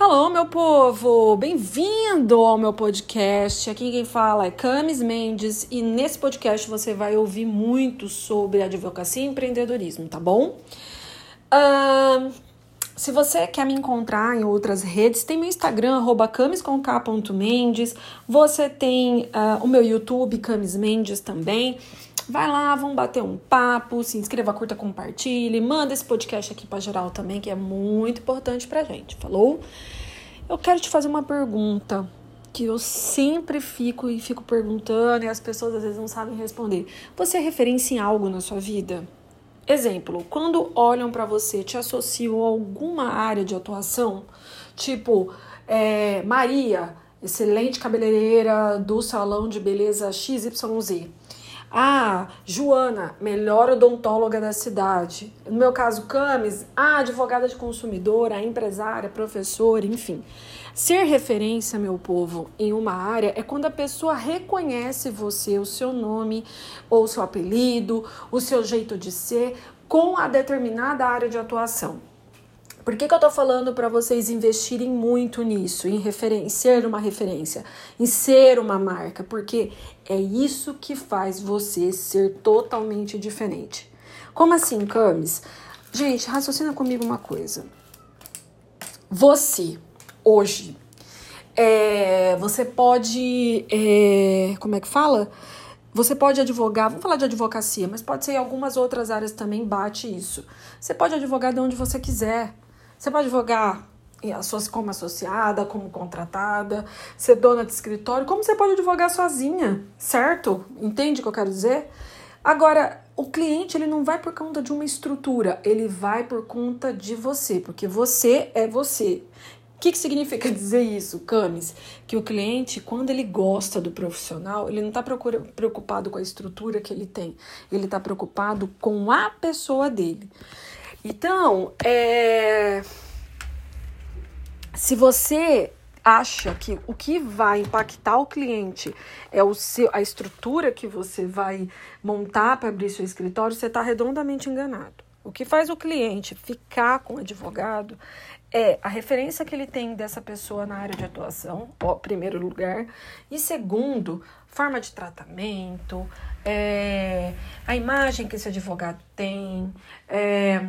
Alô, meu povo! Bem-vindo ao meu podcast. Aqui quem fala é Camis Mendes e nesse podcast você vai ouvir muito sobre advocacia e empreendedorismo, tá bom? Uh, se você quer me encontrar em outras redes, tem meu Instagram, camisconk.mendes. Você tem uh, o meu YouTube, Camis Mendes também. Vai lá, vamos bater um papo, se inscreva, curta, compartilhe, manda esse podcast aqui para geral também, que é muito importante pra gente, falou? Eu quero te fazer uma pergunta que eu sempre fico e fico perguntando e as pessoas às vezes não sabem responder. Você é referência em algo na sua vida? Exemplo, quando olham para você, te associam a alguma área de atuação, tipo é, Maria, excelente cabeleireira do salão de beleza XYZ. Ah, Joana, melhor odontóloga da cidade. No meu caso, Camis, ah, advogada de consumidora, empresária, professora, enfim. Ser referência, meu povo, em uma área é quando a pessoa reconhece você, o seu nome ou o seu apelido, o seu jeito de ser com a determinada área de atuação. Por que, que eu tô falando para vocês investirem muito nisso, em, em ser uma referência, em ser uma marca? Porque é isso que faz você ser totalmente diferente. Como assim, Camis? Gente, raciocina comigo uma coisa. Você, hoje, é, você pode. É, como é que fala? Você pode advogar, vamos falar de advocacia, mas pode ser em algumas outras áreas também bate isso. Você pode advogar de onde você quiser. Você pode advogar como associada, como contratada, ser dona de escritório, como você pode advogar sozinha, certo? Entende o que eu quero dizer? Agora, o cliente ele não vai por conta de uma estrutura, ele vai por conta de você, porque você é você. O que, que significa dizer isso, Camis? Que o cliente, quando ele gosta do profissional, ele não está preocupado com a estrutura que ele tem, ele está preocupado com a pessoa dele. Então, é... se você acha que o que vai impactar o cliente é o seu, a estrutura que você vai montar para abrir seu escritório, você está redondamente enganado. O que faz o cliente ficar com o advogado é a referência que ele tem dessa pessoa na área de atuação, ó, primeiro lugar, e segundo, forma de tratamento, é, a imagem que esse advogado tem, é,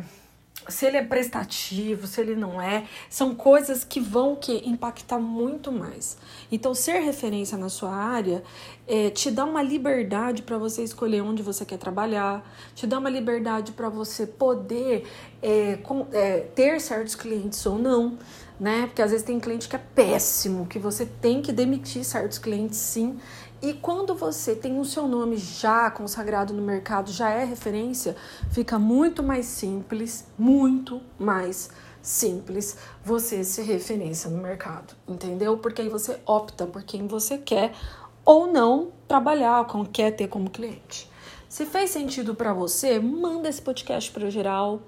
se ele é prestativo, se ele não é, são coisas que vão que impactar muito mais. Então, ser referência na sua área é, te dá uma liberdade para você escolher onde você quer trabalhar, te dá uma liberdade para você poder é, com, é, ter certos clientes ou não, né? Porque às vezes tem cliente que é péssimo, que você tem que demitir certos clientes sim. E quando você tem o seu nome já consagrado no mercado, já é referência, fica muito mais simples, muito mais simples você ser referência no mercado, entendeu? Porque aí você opta por quem você quer ou não trabalhar, com quer ter como cliente. Se fez sentido para você, manda esse podcast para geral,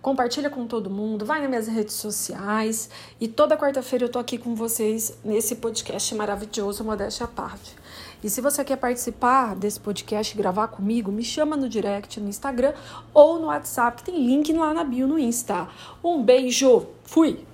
compartilha com todo mundo, vai nas minhas redes sociais e toda quarta-feira eu tô aqui com vocês nesse podcast maravilhoso Modéstia à Parte. E se você quer participar desse podcast, gravar comigo, me chama no direct no Instagram ou no WhatsApp, que tem link lá na bio no Insta. Um beijo, fui!